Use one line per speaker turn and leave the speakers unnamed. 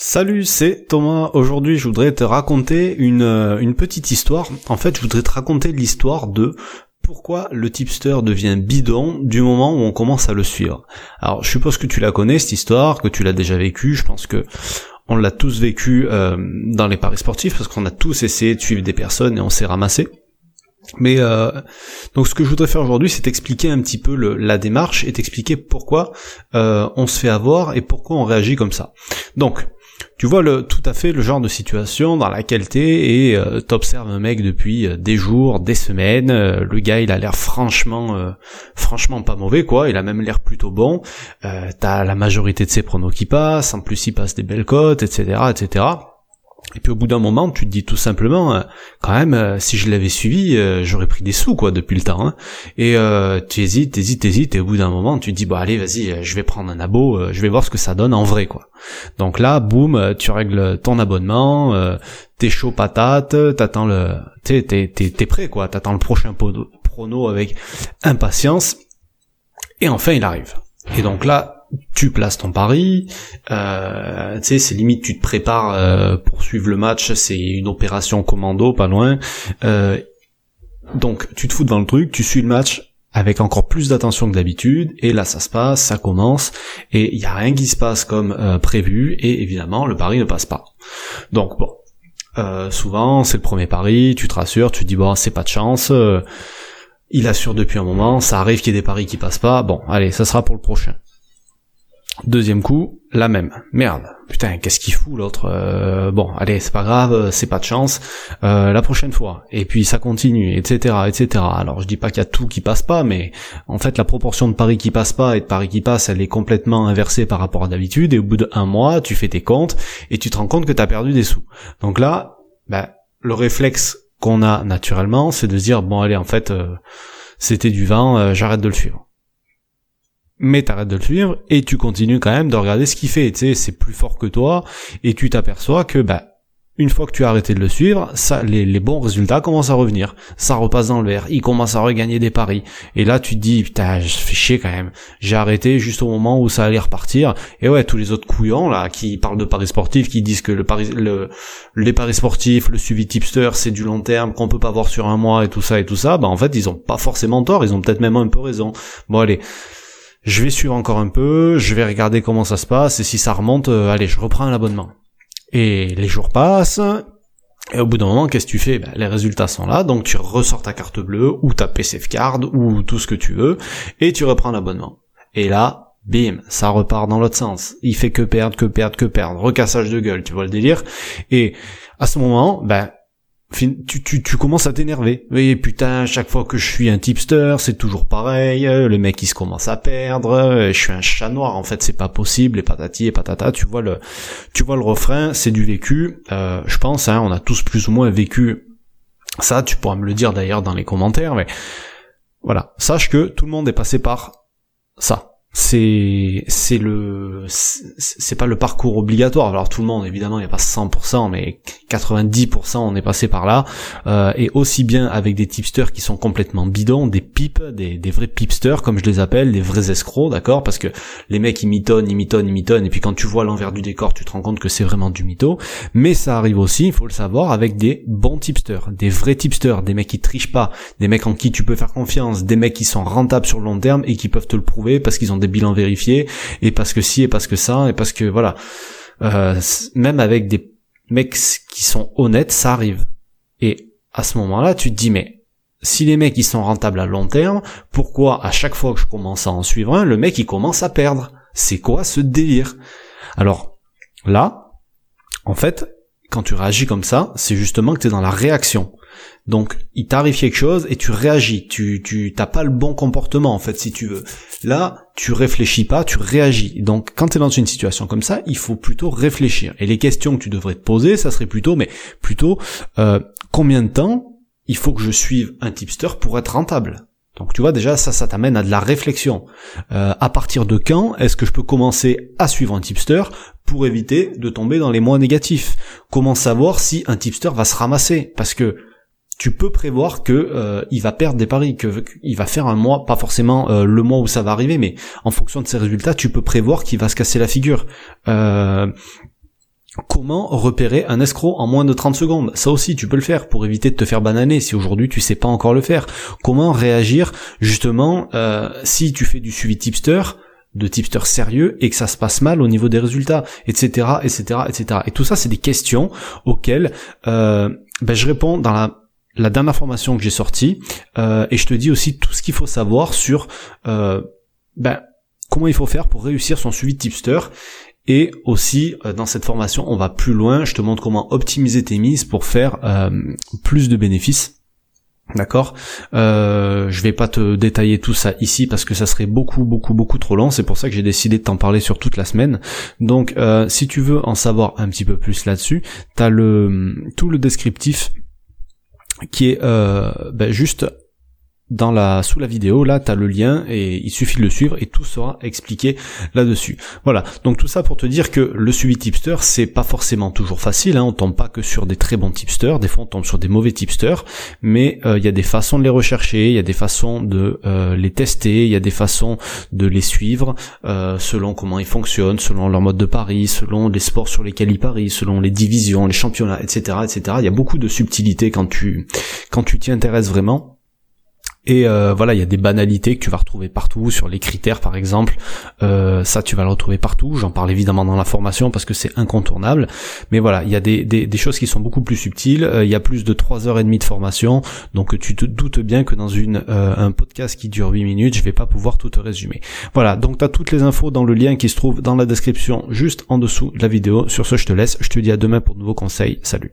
Salut, c'est Thomas. Aujourd'hui, je voudrais te raconter une, euh, une petite histoire. En fait, je voudrais te raconter l'histoire de pourquoi le tipster devient bidon du moment où on commence à le suivre. Alors, je suppose que tu la connais cette histoire, que tu l'as déjà vécue. Je pense que on l'a tous vécu euh, dans les paris sportifs parce qu'on a tous essayé de suivre des personnes et on s'est ramassé. Mais euh, donc ce que je voudrais faire aujourd'hui, c'est t'expliquer un petit peu la démarche et t'expliquer pourquoi on se fait avoir et pourquoi on réagit comme ça. Donc tu vois le, tout à fait le genre de situation dans laquelle t'es et euh, t'observes un mec depuis euh, des jours, des semaines. Euh, le gars, il a l'air franchement, euh, franchement pas mauvais quoi. Il a même l'air plutôt bon. T'as la majorité de ses pronos qui passent. En plus, il passe des belles cotes, etc., etc. Et puis au bout d'un moment, tu te dis tout simplement, euh, quand même, euh, si je l'avais suivi, euh, j'aurais pris des sous quoi depuis le temps. Hein. Et tu hésites, hésites, hésites, et au bout d'un moment, tu te dis bon allez, vas-y, je vais prendre un abo, je vais voir ce que ça donne en vrai quoi. Donc là, boum, tu règles ton abonnement, t'es chaud patate, t'attends le, t'es t'es t'es prêt quoi, t'attends le prochain prono avec impatience. Et enfin, il arrive. Et donc là, tu places ton pari, euh, tu sais, c'est limite tu te prépares euh, pour suivre le match, c'est une opération commando, pas loin. Euh, donc tu te fous devant le truc, tu suis le match avec encore plus d'attention que d'habitude, et là ça se passe, ça commence, et il y a rien qui se passe comme euh, prévu, et évidemment le pari ne passe pas. Donc bon, euh, souvent c'est le premier pari, tu te rassures, tu te dis bon c'est pas de chance. il assure depuis un moment, ça arrive qu'il y ait des paris qui passent pas, bon allez, ça sera pour le prochain. Deuxième coup, la même. Merde. Putain, qu'est-ce qu'il fout l'autre euh, Bon, allez, c'est pas grave, c'est pas de chance. Euh, la prochaine fois. Et puis ça continue, etc., etc. Alors je dis pas qu'il y a tout qui passe pas, mais en fait la proportion de paris qui passe pas et de paris qui passent, elle est complètement inversée par rapport à d'habitude. Et au bout d'un mois, tu fais tes comptes et tu te rends compte que t'as perdu des sous. Donc là, ben, le réflexe qu'on a naturellement, c'est de se dire bon allez, en fait, euh, c'était du vent, j'arrête de le suivre mais t'arrêtes de le suivre et tu continues quand même de regarder ce qu'il fait. Tu sais, c'est plus fort que toi et tu t'aperçois que bah une fois que tu as arrêté de le suivre, ça, les, bons résultats commencent à revenir. Ça repasse dans le vert. Il commence à regagner des paris. Et là, tu te dis, putain, je fais chier quand même. J'ai arrêté juste au moment où ça allait repartir. Et ouais, tous les autres couillons, là, qui parlent de paris sportifs, qui disent que le paris, le, les paris sportifs, le suivi tipster, c'est du long terme, qu'on peut pas voir sur un mois et tout ça et tout ça, bah, en fait, ils ont pas forcément tort. Ils ont peut-être même un peu raison. Bon, allez je vais suivre encore un peu, je vais regarder comment ça se passe, et si ça remonte, euh, allez, je reprends l'abonnement. Et les jours passent, et au bout d'un moment, qu'est-ce que tu fais? Ben, Les résultats sont là, donc tu ressors ta carte bleue, ou ta PCF card, ou tout ce que tu veux, et tu reprends l'abonnement. Et là, bim, ça repart dans l'autre sens. Il fait que perdre, que perdre, que perdre. Recassage de gueule, tu vois le délire? Et à ce moment, ben, tu, tu, tu commences à t'énerver. Oui, putain, chaque fois que je suis un tipster, c'est toujours pareil. Le mec, il se commence à perdre. Je suis un chat noir. En fait, c'est pas possible. Et patati et patata. Tu vois le, tu vois le refrain. C'est du vécu. Euh, je pense, hein, on a tous plus ou moins vécu ça. Tu pourras me le dire d'ailleurs dans les commentaires. Mais voilà. Sache que tout le monde est passé par ça c'est c'est le c'est pas le parcours obligatoire. Alors tout le monde évidemment il n'y a pas 100% mais 90% on est passé par là. Euh, et aussi bien avec des tipsters qui sont complètement bidons des pipes des, des vrais pipsters comme je les appelle des vrais escrocs d'accord? Parce que les mecs ils mitonnent ils mitonnent ils mitonnent et puis quand tu vois l'envers du décor tu te rends compte que c'est vraiment du mytho. Mais ça arrive aussi il faut le savoir avec des bons tipsters des vrais tipsters des mecs qui trichent pas des mecs en qui tu peux faire confiance des mecs qui sont rentables sur le long terme et qui peuvent te le prouver parce qu'ils ont des bilan vérifié et parce que si et parce que ça et parce que voilà. Euh, même avec des mecs qui sont honnêtes ça arrive. Et à ce moment-là tu te dis mais si les mecs ils sont rentables à long terme pourquoi à chaque fois que je commence à en suivre un le mec il commence à perdre? C'est quoi ce délire? Alors là en fait quand tu réagis comme ça c'est justement que tu es dans la réaction. Donc, il t'arrive quelque chose et tu réagis. Tu, tu, t'as pas le bon comportement, en fait, si tu veux. Là, tu réfléchis pas, tu réagis. Donc, quand tu es dans une situation comme ça, il faut plutôt réfléchir. Et les questions que tu devrais te poser, ça serait plutôt, mais plutôt, euh, combien de temps il faut que je suive un tipster pour être rentable? Donc tu vois déjà ça ça t'amène à de la réflexion. Euh, à partir de quand est-ce que je peux commencer à suivre un tipster pour éviter de tomber dans les mois négatifs? Comment savoir si un tipster va se ramasser? Parce que tu peux prévoir que euh, il va perdre des paris, que il va faire un mois, pas forcément euh, le mois où ça va arriver, mais en fonction de ses résultats, tu peux prévoir qu'il va se casser la figure. Euh, comment repérer un escroc en moins de 30 secondes? Ça aussi, tu peux le faire pour éviter de te faire bananer si aujourd'hui tu sais pas encore le faire. Comment réagir justement si tu fais du suivi tipster de tipster sérieux et que ça se passe mal au niveau des résultats, etc., etc., etc. Et tout ça, c'est des questions auxquelles ben, je réponds dans la la dernière formation que j'ai sortie euh, et je te dis aussi tout ce qu'il faut savoir sur euh, ben, comment il faut faire pour réussir son suivi de tipster et aussi euh, dans cette formation on va plus loin je te montre comment optimiser tes mises pour faire plus de bénéfices D'accord? Euh, Je vais pas te détailler tout ça ici parce que ça serait beaucoup beaucoup beaucoup trop long. C'est pour ça que j'ai décidé de t'en parler sur toute la semaine. Donc si tu veux en savoir un petit peu plus là-dessus, t'as le tout le descriptif qui est euh, ben, juste dans la sous la vidéo là tu as le lien et il suffit de le suivre et tout sera expliqué là-dessus. Voilà. Donc tout ça pour te dire que le suivi tipster c'est pas forcément toujours facile hein. on tombe pas que sur des très bons tipsters, des fois on tombe sur des mauvais tipsters, mais euh, il y a des façons de les rechercher, il y a des façons de euh, les tester, il y a des façons de les suivre euh, selon comment ils fonctionnent, selon leur mode de pari, selon les sports sur lesquels ils parient, selon les divisions, les championnats, etc., etc. Il y a beaucoup de subtilités quand tu quand tu t'y intéresses vraiment. Et euh, voilà, il y a des banalités que tu vas retrouver partout sur les critères par exemple. Euh, ça, tu vas le retrouver partout. J'en parle évidemment dans la formation parce que c'est incontournable. Mais voilà, il y a des, choses qui sont beaucoup plus subtiles. Euh, il y a plus de 3 heures et demie de formation, donc tu te doutes bien que dans un podcast qui dure 8 minutes, je vais pas pouvoir tout te résumer. Voilà, donc tu as toutes les infos dans le lien qui se trouve dans la description juste en dessous de la vidéo. Sur ce, je te laisse. Je te dis à demain pour de nouveaux conseils. Salut.